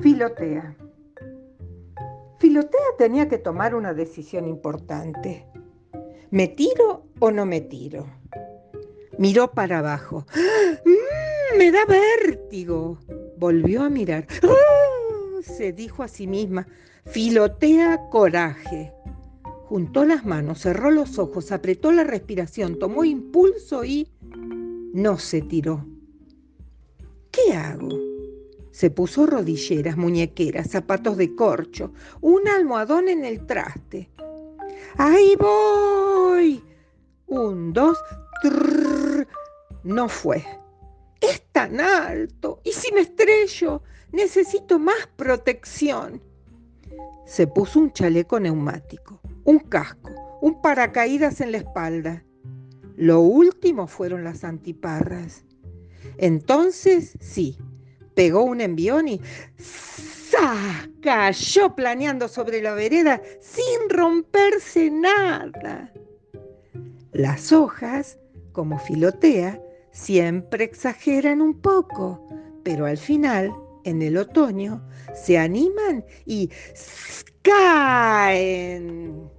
Filotea. Filotea tenía que tomar una decisión importante. ¿Me tiro o no me tiro? Miró para abajo. ¡Ah! ¡Me da vértigo! Volvió a mirar. ¡Ah! Se dijo a sí misma. Filotea coraje. Juntó las manos, cerró los ojos, apretó la respiración, tomó impulso y no se tiró. ¿Qué hago? Se puso rodilleras, muñequeras, zapatos de corcho, un almohadón en el traste. ¡Ahí voy! Un, dos, trrr. no fue. Es tan alto. ¿Y si me estrello? Necesito más protección. Se puso un chaleco neumático, un casco, un paracaídas en la espalda. Lo último fueron las antiparras. Entonces, sí, pegó un envión y ¡sa! cayó planeando sobre la vereda sin romperse nada. Las hojas, como filotea, siempre exageran un poco, pero al final, en el otoño, se animan y caen.